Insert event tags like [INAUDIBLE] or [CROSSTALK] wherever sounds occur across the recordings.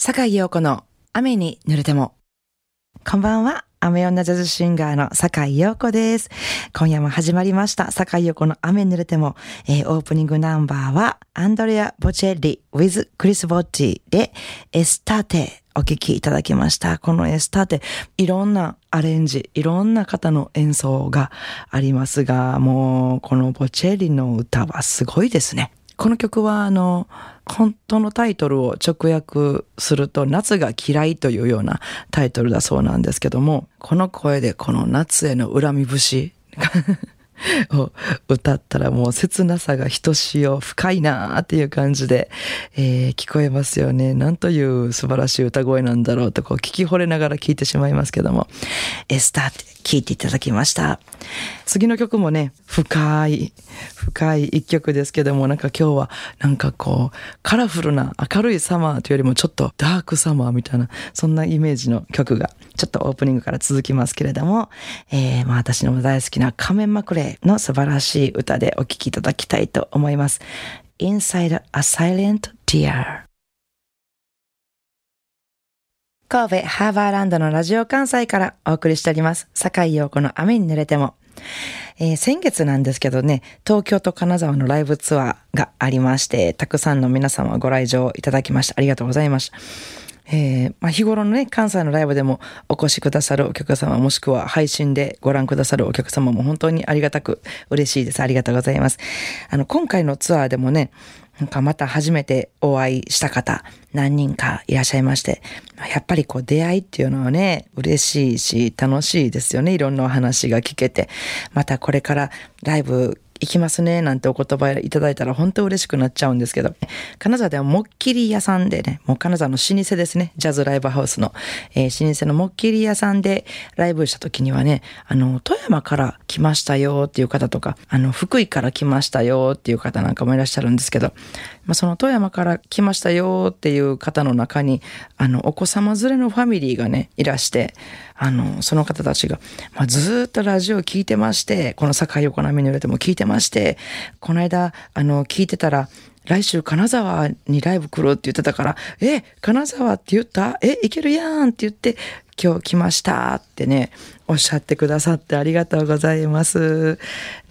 坂井陽子の雨に濡れても。こんばんは。雨女ジャズシンガーの坂井陽子です。今夜も始まりました。坂井陽子の雨に濡れても、えー、オープニングナンバーは、アンドレア・ボチェリ with クリス・ボッティで、エスタテお聴きいただきました。このエスタテ、いろんなアレンジ、いろんな方の演奏がありますが、もう、このボチェリの歌はすごいですね。この曲は、あの、本当のタイトルを直訳すると、夏が嫌いというようなタイトルだそうなんですけども、この声でこの夏への恨み節。[LAUGHS] を歌ったらもう切なさがひとしお深いなっていう感じで、えー、聞こえますよね。なんという素晴らしい歌声なんだろうとこう聞き惚れながら聞いてしまいますけども、エスターって聞いていただきました。次の曲もね、深い、深い一曲ですけども、なんか今日はなんかこう、カラフルな明るいサマーというよりもちょっとダークサマーみたいな、そんなイメージの曲がちょっとオープニングから続きますけれども、えー、まあ私の大好きな仮面まくれの素晴らしい歌でお聴きいただきたいと思います。Inside a Silent Tear 神戸ハーバーランドのラジオ関西からお送りしております。坂井陽子の雨に濡れても。えー、先月なんですけどね、東京と金沢のライブツアーがありまして、たくさんの皆様ご来場いただきました。ありがとうございました。えー、まあ、日頃のね、関西のライブでもお越しくださるお客様、もしくは配信でご覧くださるお客様も本当にありがたく嬉しいです。ありがとうございます。あの、今回のツアーでもね、なんかまた初めてお会いした方、何人かいらっしゃいまして、やっぱりこう出会いっていうのはね、嬉しいし楽しいですよね。いろんなお話が聞けて。またこれからライブ行きますね、なんてお言葉いただいたら本当嬉しくなっちゃうんですけど、金沢ではもっきり屋さんでね、もう金沢の老舗ですね、ジャズライブハウスの、えー、老舗のもっきり屋さんでライブした時にはね、あの、富山から来ましたよっていう方とか、あの、福井から来ましたよっていう方なんかもいらっしゃるんですけど、まあ、その富山から来ましたよっていう方の中に、あの、お子様連れのファミリーがね、いらして、あの、その方たちが、まあ、ずっとラジオ聞いてまして、この坂井横波に揺れても聞いてまして、この間、あの、聞いてたら、来週金沢にライブ来るって言ってたから、え、金沢って言った？え、行けるやんって言って、今日来ましたってね、おっしゃってくださってありがとうございます。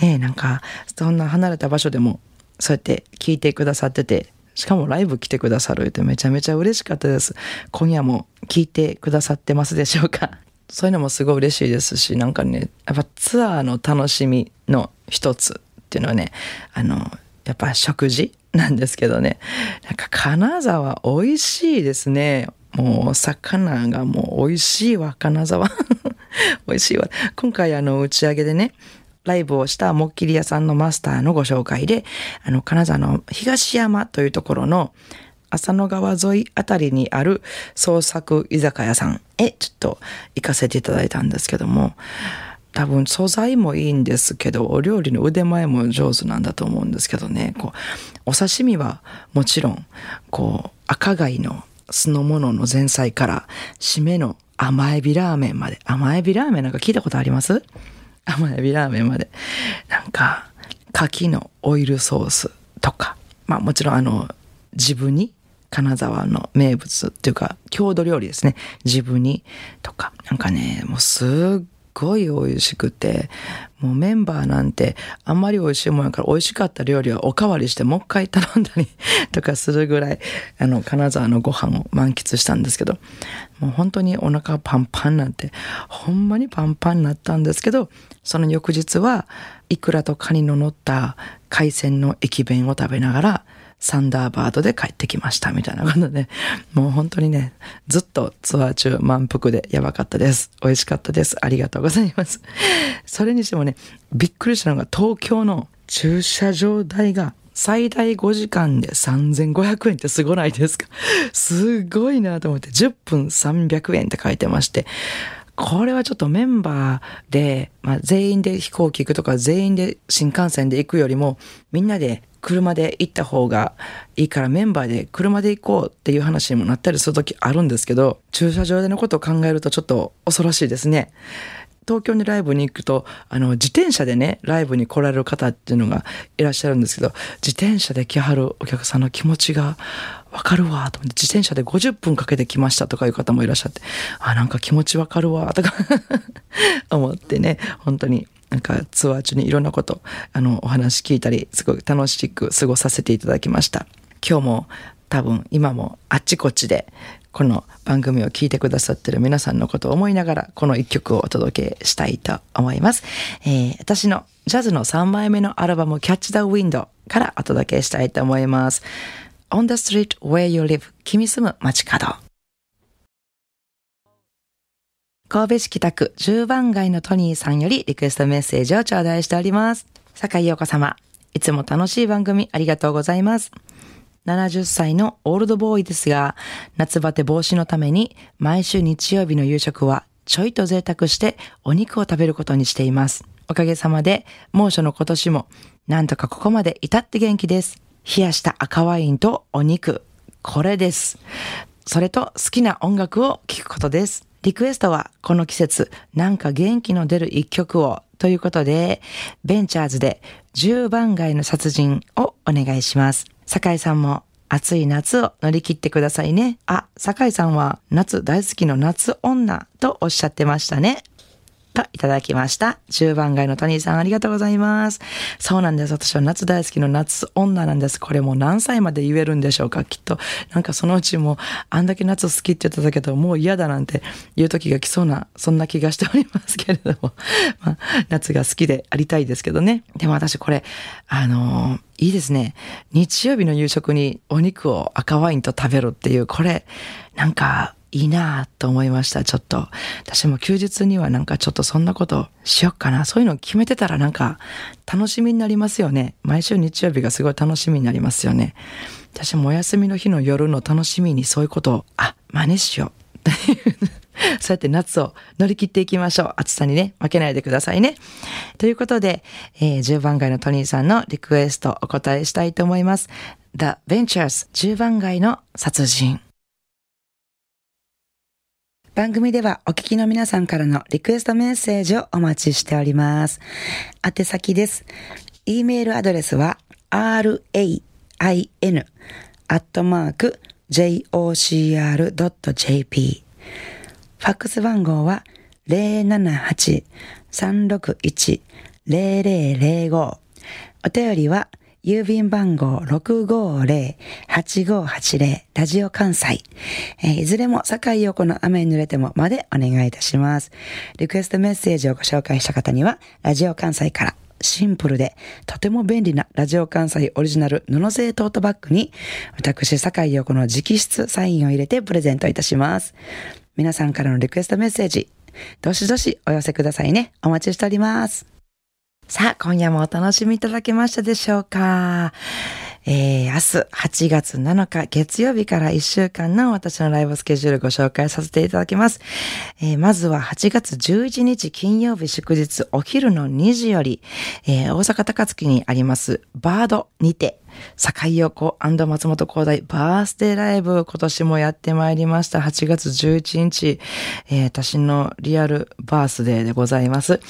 ねなんか、そんな離れた場所でも、そうやって聞いてくださってて、しかもライブ来てくださるってめちゃめちゃ嬉しかったです。今夜も聞いてくださってますでしょうか？そういうのもすごい嬉しいですし、なんかね、やっぱツアーの楽しみの一つっていうのはね、あの、やっぱ食事なんですけどね、なんか金沢美味しいですね。もう魚がもう美味しいわ、金沢。[LAUGHS] 美味しいわ。今回あの打ち上げでね、ライブをしたもっきり屋さんのマスターのご紹介で、あの、金沢の東山というところの浅野川沿いあたりにある創作居酒屋さんへちょっと行かせていただいたんですけども、多分素材もいいんですけど、お料理の腕前も上手なんだと思うんですけどね、こう、お刺身はもちろん、こう、赤貝の酢の物の前菜から、締めの甘エビラーメンまで。甘エビラーメンなんか聞いたことあります？甘エビラーメンまで。なんか、牡蠣のオイルソースとか、まあもちろんあの、自分に金沢の名物っていうか、郷土料理ですね。自分にとか。なんかね、もうすっごい美味しくて、もうメンバーなんてあんまり美味しいもんやから美味しかった料理はおかわりしてもう一回頼んだり [LAUGHS] とかするぐらい、あの、金沢のご飯を満喫したんですけど、もう本当にお腹パンパンなんて、ほんまにパンパンになったんですけど、その翌日は、イクラとカニの乗った海鮮の駅弁を食べながら、サンダーバードで帰ってきましたみたいなことで、もう本当にね、ずっとツアー中満腹でやばかったです。美味しかったです。ありがとうございます。それにしてもね、びっくりしたのが東京の駐車場代が最大5時間で3500円ってすごないですか？すごいなと思って、10分300円って書いてまして、これはちょっとメンバーで、まあ、全員で飛行機行くとか全員で新幹線で行くよりもみんなで車で行った方がいいからメンバーで車で行こうっていう話にもなったりする時あるんですけど、駐車場でのことを考えるとちょっと恐ろしいですね。東京にライブに行くと、あの、自転車でね、ライブに来られる方っていうのがいらっしゃるんですけど、自転車で来はるお客さんの気持ちがわかるわと思って、自転車で50分かけて来ましたとかいう方もいらっしゃって、あ、なんか気持ちわかるわとか [LAUGHS] 思ってね、本当になんかツアー中にいろんなこと、あの、お話聞いたり、すごい楽しく過ごさせていただきました。今日も多分今もあっちこっちでこの番組を聞いてくださってる皆さんのことを思いながらこの一曲をお届けしたいと思います。えー、私のジャズの3枚目のアルバム Catch the Wind からお届けしたいと思います。On the street where you live 君住む街角。神戸市北区10番街のトニーさんよりリクエストメッセージを頂戴しております。坂井陽子様、いつも楽しい番組ありがとうございます。70歳のオールドボーイですが、夏バテ防止のために毎週日曜日の夕食はちょいと贅沢してお肉を食べることにしています。おかげさまで猛暑の今年もなんとかここまで至って元気です。冷やした赤ワインとお肉。これです。それと好きな音楽を聴くことです。リクエストはこの季節なんか元気の出る一曲をということで、ベンチャーズで10番街の殺人をお願いします。酒井さんも暑い夏を乗り切ってくださいね。あ、酒井さんは夏大好きの夏女とおっしゃってましたね。といただきました。10番街のトニーさんありがとうございます。そうなんです。私は夏大好きの夏女なんです。これもう何歳まで言えるんでしょうかきっと、なんかそのうちもあんだけ夏好きって言ってたけど、もう嫌だなんて言う時が来そうな、そんな気がしておりますけれども。[LAUGHS] まあ、夏が好きでありたいですけどね。でも私これ、あのー、いいですね。日曜日の夕食にお肉を赤ワインと食べるっていう、これ、なんか、いいなぁと思いました、ちょっと。私も休日にはなんかちょっとそんなことしよっかな。そういうの決めてたらなんか楽しみになりますよね。毎週日曜日がすごい楽しみになりますよね。私もお休みの日の夜の楽しみにそういうことを、あ、真似しよう。[LAUGHS] そうやって夏を乗り切っていきましょう。暑さにね、負けないでくださいね。ということで、えー、10番街のトニーさんのリクエストお答えしたいと思います。The Ventures 10番街の殺人。番組ではお聞きの皆さんからのリクエストメッセージをお待ちしております。宛先です。e メールアドレスは rain アットマーク jocr.jp ファックス番号は078-361-0005お便りは郵便番号650-8580ラジオ関西、えー、いずれも堺横の雨に濡れてもまでお願いいたします。リクエストメッセージをご紹介した方には、ラジオ関西からシンプルでとても便利なラジオ関西オリジナル布製トートバッグに私堺横の直筆サインを入れてプレゼントいたします。皆さんからのリクエストメッセージ、どしどしお寄せくださいね。お待ちしております。さあ、今夜もお楽しみいただけましたでしょうかえー、明日8月7日月曜日から1週間の私のライブスケジュールご紹介させていただきます。えー、まずは8月11日金曜日祝日お昼の2時より、えー、大阪高槻にありますバードにて、坂井陽子松本光大バースデーライブ今年もやってまいりました。8月11日、えー、私のリアルバースデーでございます。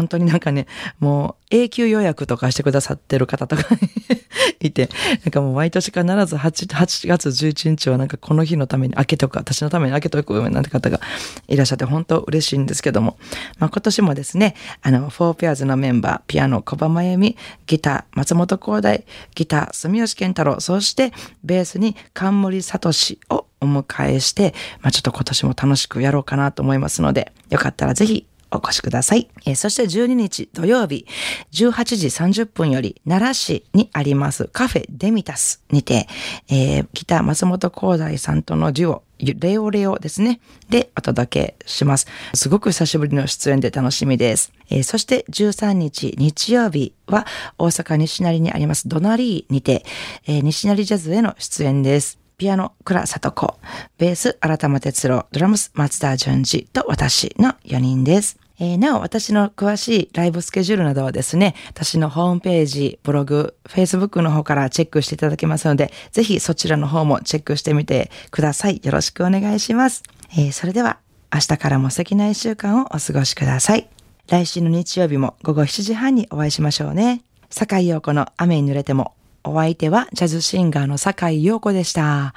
本当になんかね、もう永久予約とかしてくださってる方とか [LAUGHS] いて、なんかもう毎年必ず 8, 8月11日はなんかこの日のために開けておく、私のために開けておくなんて方がいらっしゃって本当嬉しいんですけども、まあ今年もですね、あの、フォーペアーズのメンバー、ピアノ小葉真由美、ギター松本光大、ギター住吉健太郎、そしてベースに冠聡をお迎えして、まあちょっと今年も楽しくやろうかなと思いますので、よかったらぜひお越しください。えー、そして12日土曜日、18時30分より奈良市にありますカフェデミタスにて、えー、北松本光大さんとのデュオ、レオレオですね。で、お届けします。すごく久しぶりの出演で楽しみです。えー、そして13日日曜日は大阪西成にありますドナリーにて、えー、西成ジャズへの出演です。ピアノ、倉里子、ベース、新玉哲郎、ドラムス、松田淳二と私の4人です。えー、なお、私の詳しいライブスケジュールなどはですね、私のホームページ、ブログ、Facebook の方からチェックしていただけますので、ぜひそちらの方もチェックしてみてください。よろしくお願いします。えー、それでは、明日からも素敵な一週間をお過ごしください。来週の日曜日も午後7時半にお会いしましょうね。坂井陽子の雨に濡れても、お相手はジャズシンガーの坂井陽子でした。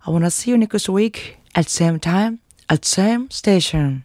I wanna see you next week at same time at same station.